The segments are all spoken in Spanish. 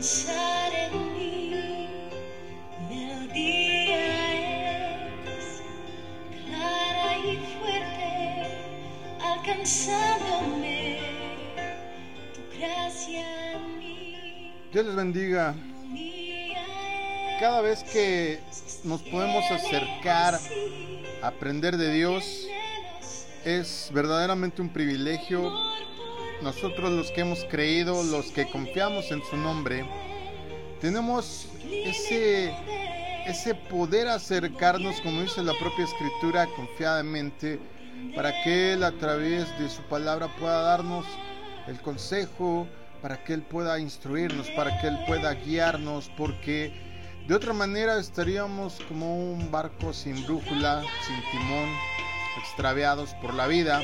pensar en mí, melodía es clara y fuerte, alcanzándome tu gracia en mí. Dios les bendiga. Cada vez que nos podemos acercar a aprender de Dios, es verdaderamente un privilegio. Nosotros los que hemos creído, los que confiamos en su nombre, tenemos ese, ese poder acercarnos, como dice la propia escritura, confiadamente, para que Él a través de su palabra pueda darnos el consejo, para que Él pueda instruirnos, para que Él pueda guiarnos, porque de otra manera estaríamos como un barco sin brújula, sin timón, extraviados por la vida.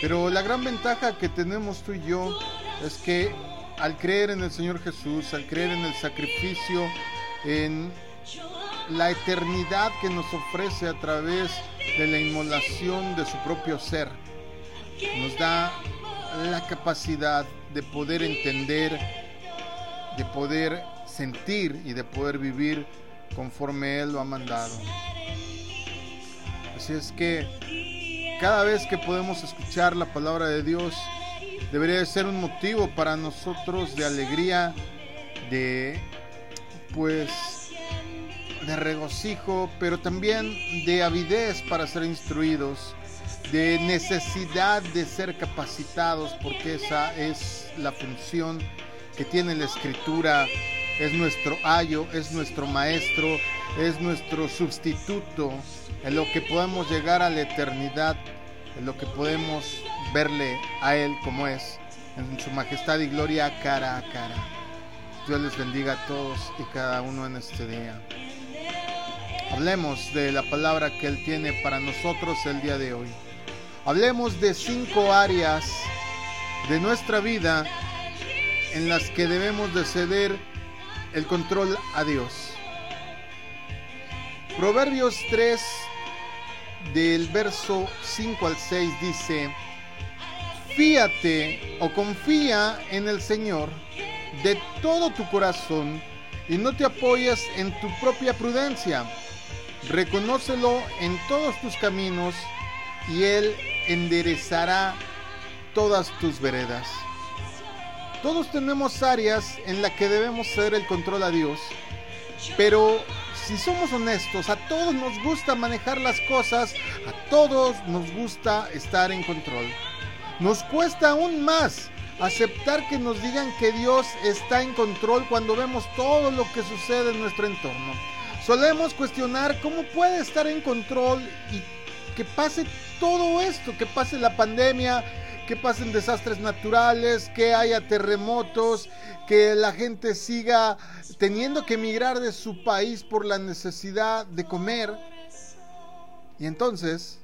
Pero la gran ventaja que tenemos tú y yo es que al creer en el Señor Jesús, al creer en el sacrificio, en la eternidad que nos ofrece a través de la inmolación de su propio ser, nos da la capacidad de poder entender, de poder sentir y de poder vivir conforme Él lo ha mandado. Así es que cada vez que podemos escuchar la palabra de Dios, debería ser un motivo para nosotros de alegría, de pues de regocijo, pero también de avidez para ser instruidos, de necesidad de ser capacitados, porque esa es la función que tiene la escritura. Es nuestro ayo, es nuestro maestro, es nuestro sustituto, en lo que podemos llegar a la eternidad, en lo que podemos verle a Él como es, en su majestad y gloria cara a cara. Dios les bendiga a todos y cada uno en este día. Hablemos de la palabra que Él tiene para nosotros el día de hoy. Hablemos de cinco áreas de nuestra vida en las que debemos de ceder el control a Dios. Proverbios 3 del verso 5 al 6 dice, fíate o confía en el Señor de todo tu corazón y no te apoyes en tu propia prudencia. Reconócelo en todos tus caminos y Él enderezará todas tus veredas. Todos tenemos áreas en las que debemos ceder el control a Dios, pero si somos honestos, a todos nos gusta manejar las cosas, a todos nos gusta estar en control. Nos cuesta aún más aceptar que nos digan que Dios está en control cuando vemos todo lo que sucede en nuestro entorno. Solemos cuestionar cómo puede estar en control y que pase todo esto, que pase la pandemia, que pasen desastres naturales, que haya terremotos, que la gente siga teniendo que emigrar de su país por la necesidad de comer. Y entonces,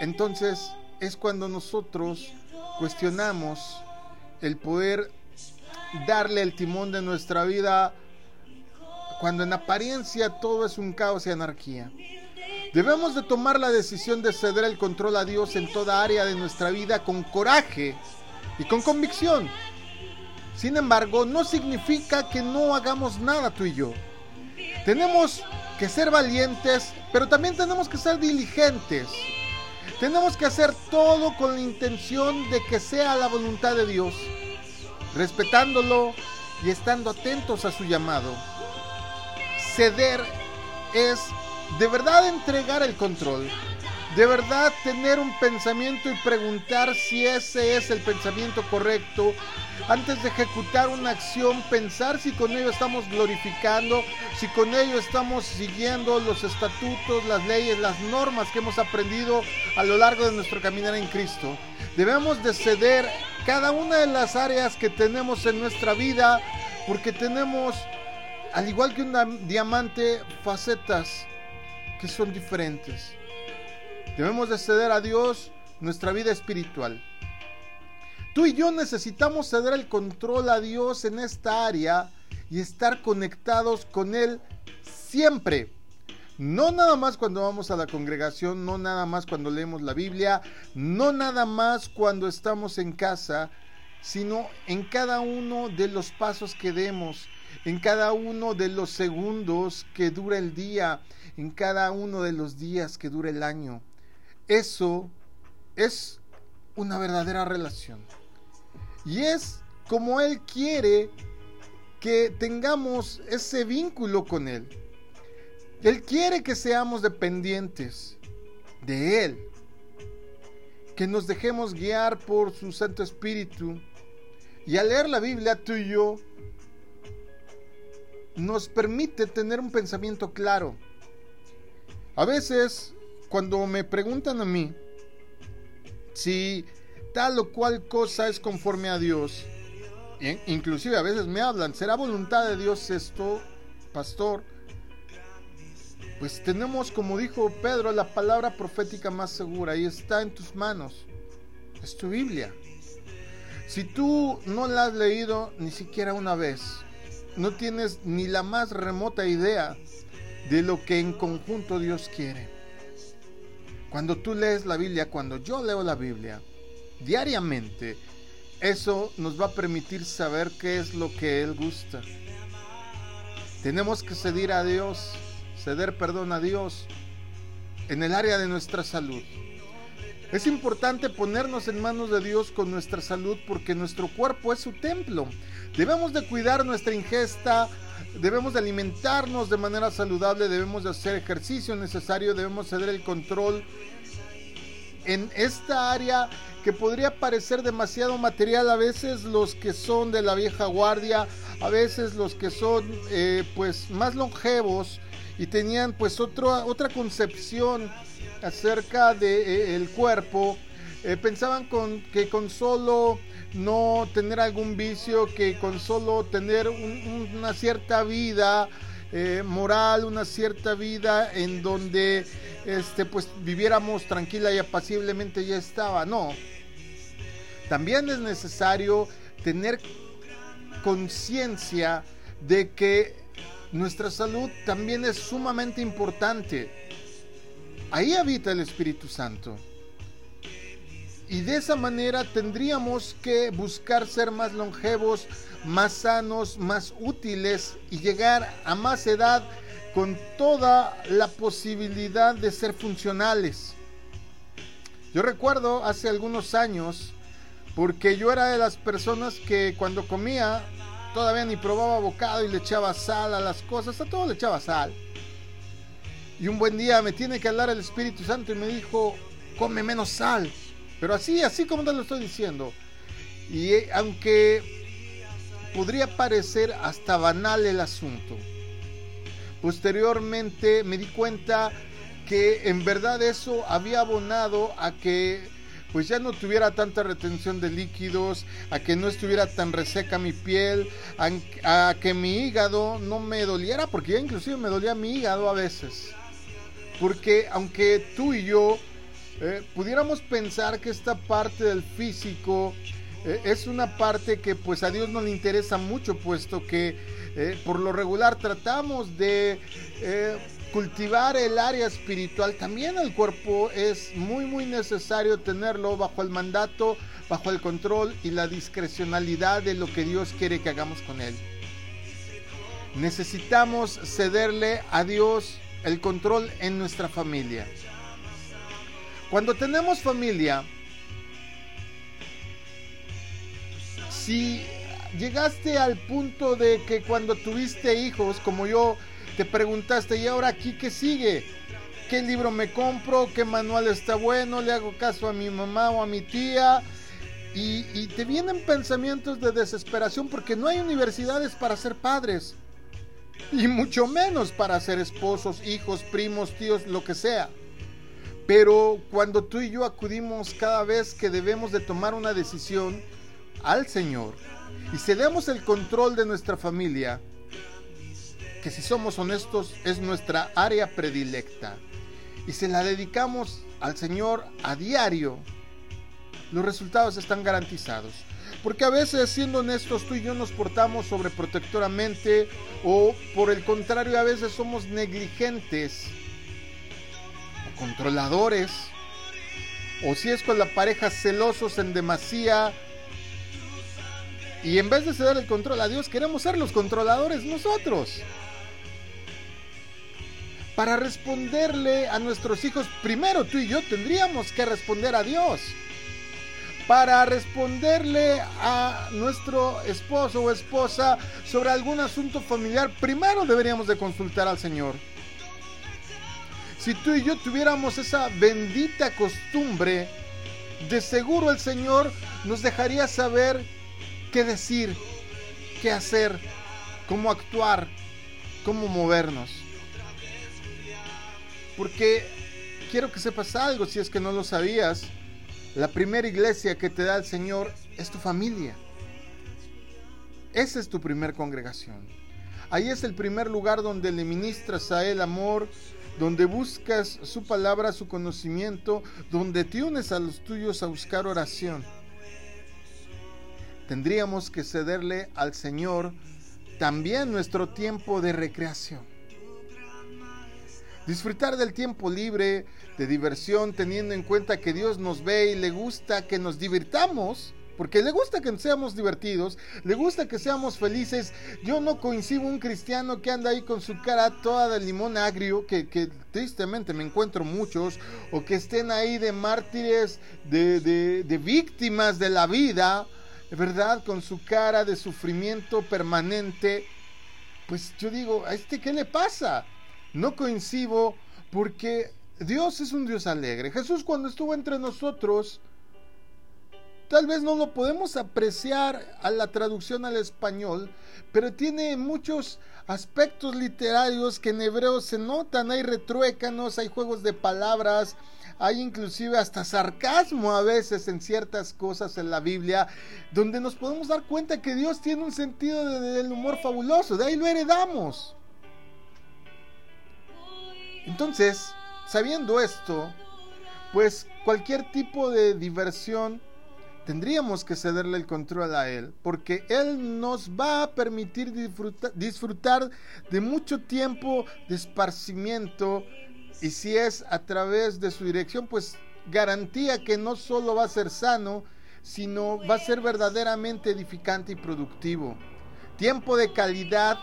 entonces es cuando nosotros cuestionamos el poder darle el timón de nuestra vida cuando en apariencia todo es un caos y anarquía. Debemos de tomar la decisión de ceder el control a Dios en toda área de nuestra vida con coraje y con convicción. Sin embargo, no significa que no hagamos nada tú y yo. Tenemos que ser valientes, pero también tenemos que ser diligentes. Tenemos que hacer todo con la intención de que sea la voluntad de Dios, respetándolo y estando atentos a su llamado. Ceder es de verdad entregar el control, de verdad tener un pensamiento y preguntar si ese es el pensamiento correcto, antes de ejecutar una acción, pensar si con ello estamos glorificando, si con ello estamos siguiendo los estatutos, las leyes, las normas que hemos aprendido a lo largo de nuestro caminar en Cristo. Debemos de ceder cada una de las áreas que tenemos en nuestra vida, porque tenemos, al igual que un diamante, facetas que son diferentes. Debemos de ceder a Dios nuestra vida espiritual. Tú y yo necesitamos ceder el control a Dios en esta área y estar conectados con Él siempre. No nada más cuando vamos a la congregación, no nada más cuando leemos la Biblia, no nada más cuando estamos en casa, sino en cada uno de los pasos que demos, en cada uno de los segundos que dura el día, en cada uno de los días que dura el año. Eso es una verdadera relación. Y es como Él quiere que tengamos ese vínculo con Él. Él quiere que seamos dependientes de Él, que nos dejemos guiar por su Santo Espíritu. Y al leer la Biblia, tú y yo, nos permite tener un pensamiento claro. A veces, cuando me preguntan a mí si tal o cual cosa es conforme a Dios, inclusive a veces me hablan, ¿será voluntad de Dios esto, pastor? Pues tenemos, como dijo Pedro, la palabra profética más segura y está en tus manos. Es tu Biblia. Si tú no la has leído ni siquiera una vez, no tienes ni la más remota idea de lo que en conjunto Dios quiere. Cuando tú lees la Biblia, cuando yo leo la Biblia, diariamente, eso nos va a permitir saber qué es lo que Él gusta. Tenemos que ceder a Dios, ceder perdón a Dios en el área de nuestra salud. Es importante ponernos en manos de Dios con nuestra salud porque nuestro cuerpo es su templo. Debemos de cuidar nuestra ingesta, debemos de alimentarnos de manera saludable, debemos de hacer ejercicio necesario, debemos ceder el control en esta área que podría parecer demasiado material. A veces los que son de la vieja guardia, a veces los que son eh, pues más longevos y tenían pues otra concepción acerca del de, eh, cuerpo, eh, pensaban con, que con solo no tener algún vicio, que con solo tener una cierta vida moral, una cierta vida en donde este, pues viviéramos tranquila y apaciblemente ya estaba. No, también es necesario tener conciencia de que nuestra salud también es sumamente importante. Ahí habita el Espíritu Santo. Y de esa manera tendríamos que buscar ser más longevos, más sanos, más útiles y llegar a más edad con toda la posibilidad de ser funcionales. Yo recuerdo hace algunos años porque yo era de las personas que cuando comía todavía ni probaba bocado y le echaba sal a las cosas, a todo le echaba sal. Y un buen día me tiene que hablar el Espíritu Santo y me dijo, come menos sal. Pero así, así como te lo estoy diciendo. Y eh, aunque podría parecer hasta banal el asunto, posteriormente me di cuenta que en verdad eso había abonado a que pues ya no tuviera tanta retención de líquidos, a que no estuviera tan reseca mi piel, a, que mi hígado no me doliera, porque ya inclusive me dolía mi hígado a veces. Porque aunque tú y yo eh, pudiéramos pensar que esta parte del físico eh, es una parte que pues a Dios no le interesa mucho, puesto que eh, por lo regular tratamos de cultivar el área espiritual, también el cuerpo es muy muy necesario tenerlo bajo el mandato, bajo el control y la discrecionalidad de lo que Dios quiere que hagamos con él. Necesitamos cederle a Dios el control en nuestra familia. Cuando tenemos familia, si llegaste al punto de que cuando tuviste hijos, como yo te preguntaste, ¿y ahora aquí qué sigue? ¿Qué libro me compro? ¿Qué manual está bueno? ¿Le hago caso a mi mamá o a mi tía? Y, y te vienen pensamientos de desesperación porque no hay universidades para ser padres. Y mucho menos para ser esposos, hijos, primos, tíos, lo que sea. Pero cuando tú y yo acudimos cada vez que debemos de tomar una decisión al Señor y cedemos el control de nuestra familia, que si somos honestos es nuestra área predilecta y se la dedicamos al Señor a diario, los resultados están garantizados. Porque a veces, siendo honestos, tú y yo nos portamos sobreprotectoramente o por el contrario, a veces somos negligentes controladores. O si es con la pareja celosos en demasía Y en vez de ceder el control a Dios, queremos ser los controladores nosotros. Para responderle a nuestros hijos, primero tú y yo tendríamos que responder a Dios. Para responderle a nuestro esposo o esposa sobre algún asunto familiar, primero deberíamos de consultar al Señor. Si tú y yo tuviéramos esa bendita costumbre, de seguro el Señor nos dejaría saber qué decir, qué hacer, cómo actuar, cómo movernos. Porque quiero que sepas algo, si es que no lo sabías, la primera iglesia que te da el Señor es tu familia. Esa es tu primer congregación. Ahí es el primer lugar donde le ministras a Él amor, donde buscas su palabra, su conocimiento, donde te unes a los tuyos a buscar oración tendríamos que cederle al Señor también nuestro tiempo de recreación. Disfrutar del tiempo libre, de diversión, teniendo en cuenta que Dios nos ve y le gusta que nos divirtamos, porque le gusta que seamos divertidos, le gusta que seamos felices. Yo no coincido un cristiano que anda ahí con su cara toda de limón agrio, que, tristemente me encuentro muchos, o que estén ahí de mártires, de, de víctimas de la vida, ¿verdad? Con su cara de sufrimiento permanente, pues yo digo, ¿a este qué le pasa? No coincido porque Dios es un Dios alegre. Jesús cuando estuvo entre nosotros, tal vez no lo podemos apreciar a la traducción al español, pero tiene muchos aspectos literarios que en hebreo se notan, hay retruécanos, hay juegos de palabras, hay inclusive hasta sarcasmo a veces en ciertas cosas en la Biblia, donde nos podemos dar cuenta que Dios tiene un sentido del humor fabuloso, de ahí lo heredamos. Entonces, sabiendo esto, pues cualquier tipo de diversión tendríamos que cederle el control a Él, porque Él nos va a permitir disfrutar, de mucho tiempo de esparcimiento y si es a través de su dirección, pues garantía que no solo va a ser sano, sino va a ser verdaderamente edificante y productivo. Tiempo de calidad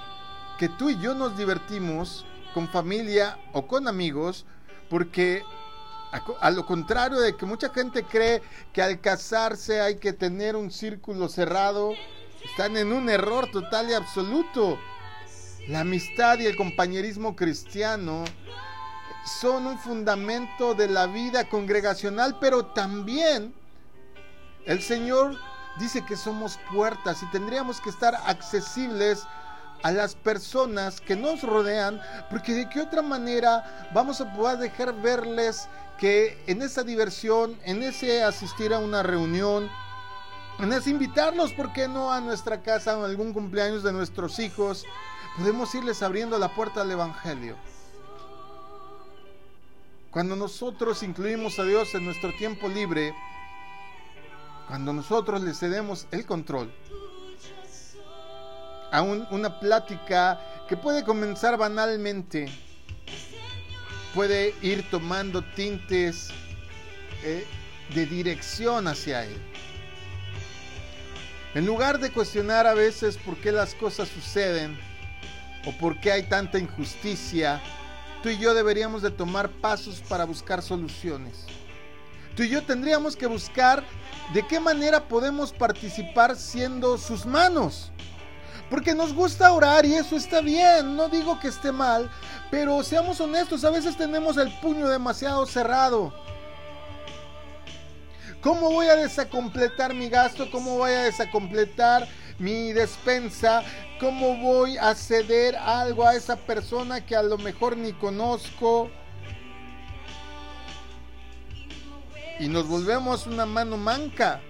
que tú y yo nos divertimos con familia o con amigos, porque a, lo contrario de que mucha gente cree que al casarse hay que tener un círculo cerrado, están en un error total y absoluto. La amistad y el compañerismo cristiano son un fundamento de la vida congregacional, pero también el Señor dice que somos puertas y tendríamos que estar accesibles a las personas que nos rodean, porque de qué otra manera vamos a poder dejar verles que en esa diversión, en ese asistir a una reunión, en ese invitarlos, ¿por qué no a nuestra casa o algún cumpleaños de nuestros hijos? Podemos irles abriendo la puerta al Evangelio. Cuando nosotros incluimos a Dios en nuestro tiempo libre, cuando nosotros le cedemos el control a una plática que puede comenzar banalmente, puede ir tomando tintes eh, de dirección hacia Él. En lugar de cuestionar a veces por qué las cosas suceden o por qué hay tanta injusticia, tú y yo deberíamos de tomar pasos para buscar soluciones. Tú y yo tendríamos que buscar de qué manera podemos participar siendo sus manos. Porque nos gusta orar y eso está bien, no digo que esté mal, pero seamos honestos, a veces tenemos el puño demasiado cerrado. ¿Cómo voy a desacompletar mi gasto? ¿Cómo voy a desacompletar mi despensa, cómo voy a ceder algo a esa persona que a lo mejor ni conozco. Y nos volvemos una mano manca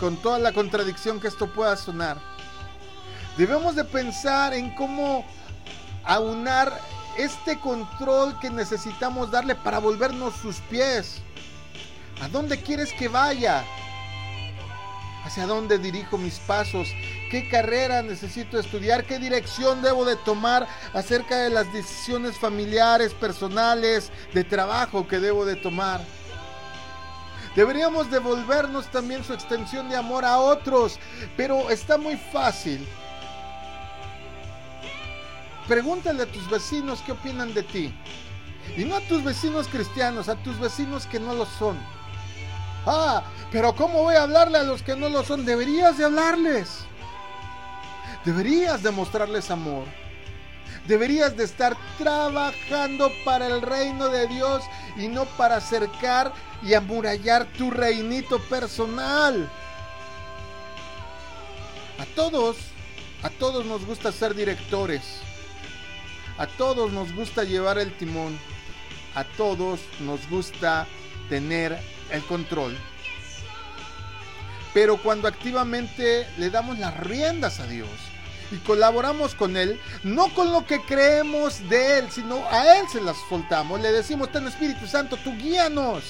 con toda la contradicción que esto pueda sonar. Debemos de pensar en cómo aunar este control que necesitamos darle para volvernos sus pies. ¿A dónde quieres que vaya? hacia dónde dirijo mis pasos, qué carrera necesito estudiar, qué dirección debo de tomar acerca de las decisiones familiares, personales, de trabajo que debo de tomar. Deberíamos devolvernos también su extensión de amor a otros, pero está muy fácil. Pregúntale a tus vecinos qué opinan de ti. Y no a tus vecinos cristianos, a tus vecinos que no lo son. Ah, pero ¿cómo voy a hablarle a los que no lo son? Deberías de hablarles. Deberías demostrarles amor. Deberías de estar trabajando para el reino de Dios y no para acercar y amurallar tu reinito personal. A todos, a todos nos gusta ser directores. A todos nos gusta llevar el timón. A todos nos gusta tener el control. Pero cuando activamente le damos las riendas a Dios y colaboramos con Él, no con lo que creemos de Él, sino a Él se las soltamos. Le decimos, ten Espíritu Santo, tú guíanos.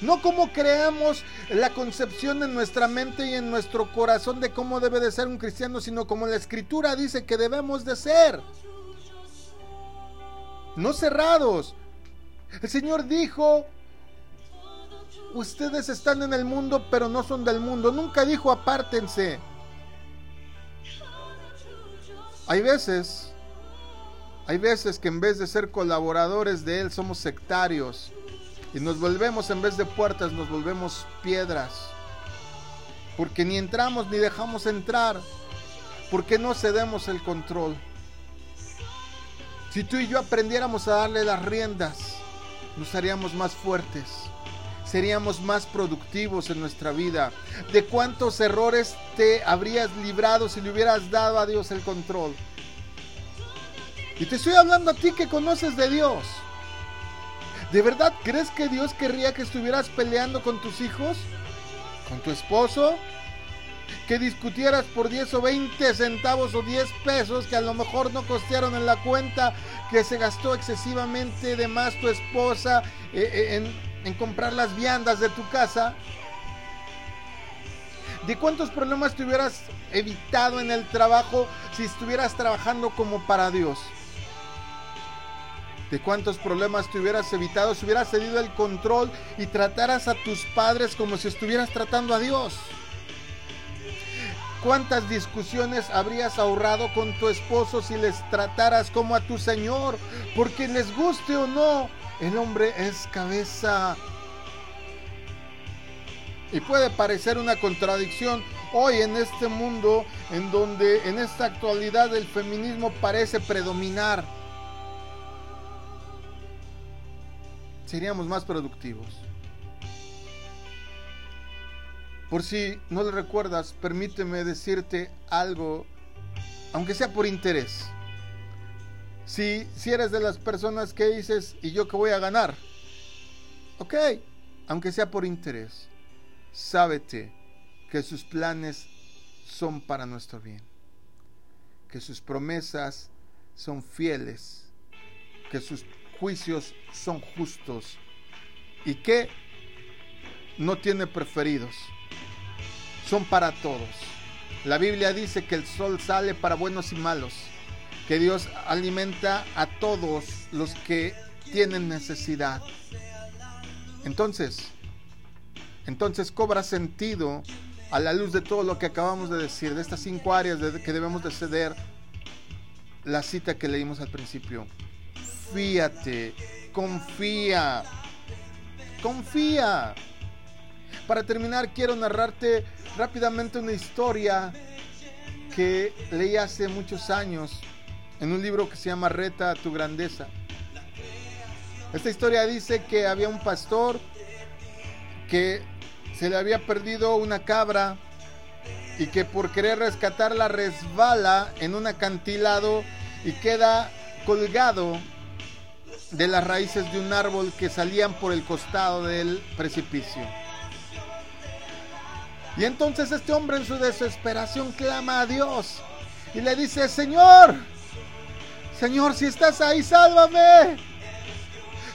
No como creamos la concepción en nuestra mente y en nuestro corazón de cómo debe de ser un cristiano, sino como la escritura dice que debemos de ser. No cerrados. El Señor dijo, ustedes están en el mundo, pero no son del mundo. Nunca dijo apártense. Hay veces, hay veces que en vez de ser colaboradores de Él, somos sectarios. Y nos volvemos, en vez de puertas, nos volvemos piedras. Porque ni entramos ni dejamos entrar. Porque no cedemos el control. Si tú y yo aprendiéramos a darle las riendas, nos haríamos más fuertes. Seríamos más productivos en nuestra vida. ¿De cuántos errores te habrías librado si le hubieras dado a Dios el control? Y te estoy hablando a ti que conoces de Dios. ¿De verdad crees que Dios querría que estuvieras peleando con tus hijos? ¿Con tu esposo? Que discutieras por 10 o 20 centavos o 10 pesos que a lo mejor no costearon en la cuenta, que se gastó excesivamente de más tu esposa eh, eh, en, en comprar las viandas de tu casa. ¿De cuántos problemas te hubieras evitado en el trabajo si estuvieras trabajando como para Dios? De cuántos problemas te hubieras evitado si hubieras cedido el control y trataras a tus padres como si estuvieras tratando a Dios. ¿Cuántas discusiones habrías ahorrado con tu esposo si les trataras como a tu Señor? Porque les guste o no, el hombre es cabeza. Y puede parecer una contradicción hoy en este mundo en donde en esta actualidad el feminismo parece predominar. Seríamos más productivos. Por si no le recuerdas, permíteme decirte algo, aunque sea por interés. Si, si eres de las personas que dices, ¿y yo qué voy a ganar? Ok, aunque sea por interés, sábete que sus planes son para nuestro bien, que sus promesas son fieles, que sus juicios son justos y que no tiene preferidos. Son para todos. La Biblia dice que el sol sale para buenos y malos, que Dios alimenta a todos los que tienen necesidad. Entonces, entonces cobra sentido a la luz de todo lo que acabamos de decir, de estas cinco áreas que debemos de ceder, la cita que leímos al principio confíate, confía, confía. Para terminar, quiero narrarte rápidamente una historia que leí hace muchos años en un libro que se llama Reta tu grandeza. Esta historia dice que había un pastor que se le había perdido una cabra y que por querer rescatarla resbala en un acantilado y queda colgado de las raíces de un árbol que salían por el costado del precipicio. Y entonces este hombre en su desesperación clama a Dios y le dice, Señor, Señor, si estás ahí, sálvame.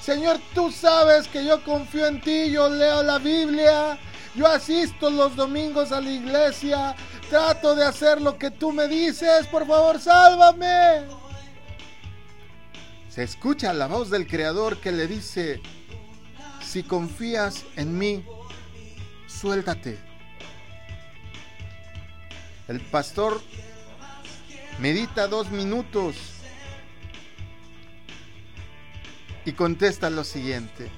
Señor, tú sabes que yo confío en ti, yo leo la Biblia, yo asisto los domingos a la iglesia, trato de hacer lo que tú me dices, por favor, sálvame se escucha la voz del Creador que le dice, si confías en mí, suéltate. El pastor medita dos minutos y contesta lo siguiente.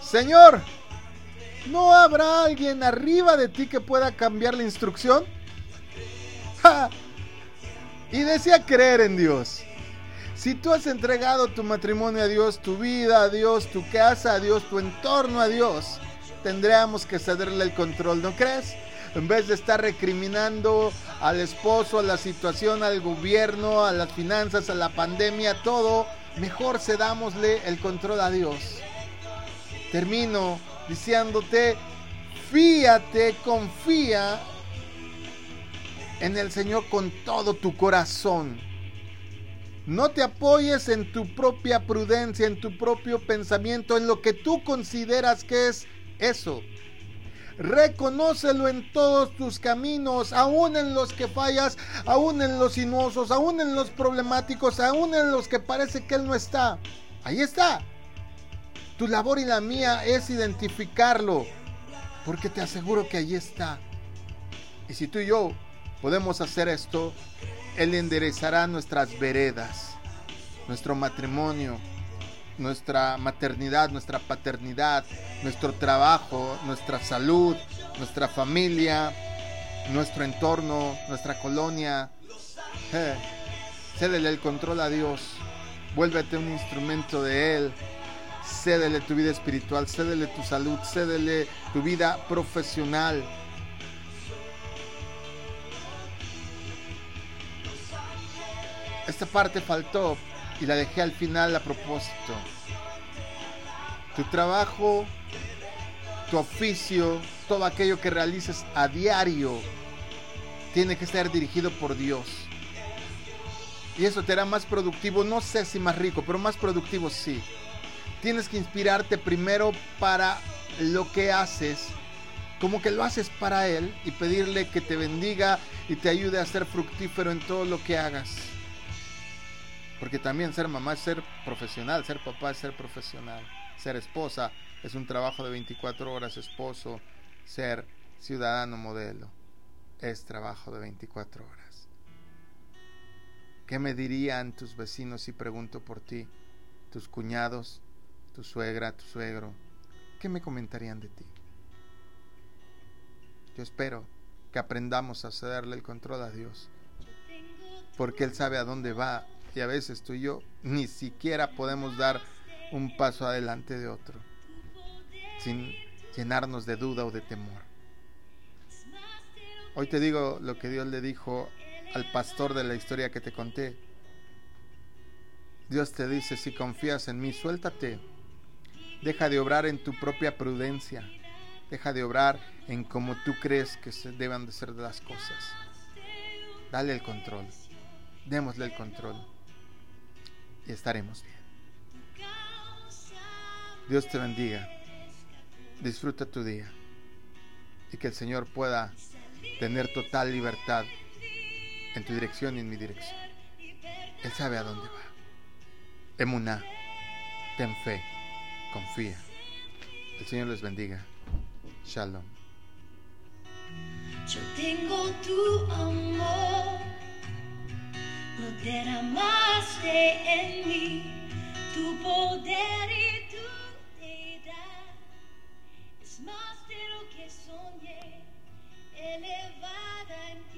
Señor, ¿no habrá alguien arriba de ti que pueda cambiar la instrucción? Y decía creer en Dios. Si tú has entregado tu matrimonio a Dios, tu vida a Dios, tu casa a Dios, tu entorno a Dios, tendríamos que cederle el control, ¿no crees? En vez de estar recriminando al esposo, a la situación, al gobierno, a las finanzas, a la pandemia, todo, mejor cedámosle el control a Dios. Termino diciéndote, fíate, confía en el Señor con todo tu corazón. No te apoyes en tu propia prudencia, en tu propio pensamiento, en lo que tú consideras que es eso. Reconócelo en todos tus caminos, aún en los que fallas, aún en los sinuosos, aún en los problemáticos, aún en los que parece que Él no está. Ahí está. Tu labor y la mía es identificarlo, porque te aseguro que allí está. Y si tú y yo podemos hacer esto, Él enderezará nuestras veredas, nuestro matrimonio, nuestra maternidad, nuestra paternidad, nuestro trabajo, nuestra salud, nuestra familia, nuestro entorno, nuestra colonia. cédele el control a Dios. Vuélvete un instrumento de Él. Cédele tu vida espiritual, cédele tu salud, cédele tu vida profesional. Esta parte faltó y la dejé al final a propósito. Tu trabajo, tu oficio, todo aquello que realices a diario tiene que ser dirigido por Dios. Y eso te hará más productivo, no sé si más rico, pero más productivo sí. Tienes que inspirarte primero para lo que haces, como que lo haces para Él y pedirle que te bendiga y te ayude a ser fructífero en todo lo que hagas. Porque también ser mamá es ser profesional, ser papá es ser profesional, ser esposa es un trabajo de 24 horas, esposo, ser ciudadano modelo es trabajo de 24 horas. ¿Qué me dirían tus vecinos si pregunto por ti? Tus cuñados, tu suegra, tu suegro, ¿qué me comentarían de ti? Yo espero que aprendamos a cederle el control a Dios, porque Él sabe a dónde va y a veces tú y yo ni siquiera podemos dar un paso adelante de otro sin llenarnos de duda o de temor. Hoy te digo lo que Dios le dijo al pastor de la historia que te conté. Dios te dice, si confías en mí, suéltate. Deja de obrar en tu propia prudencia. Deja de obrar en como tú crees que se deban de ser las cosas. Dale el control. Démosle el control y estaremos bien. Dios te bendiga. Disfruta tu día y que el Señor pueda tener total libertad en tu dirección y en mi dirección. Él sabe a dónde va. Emuná, ten fe, confía. El Señor les bendiga. Shalom. Yo tengo tu amor lo derramaste en mí, tu poder y tu deidad es más de lo que soñé, elevada en ti.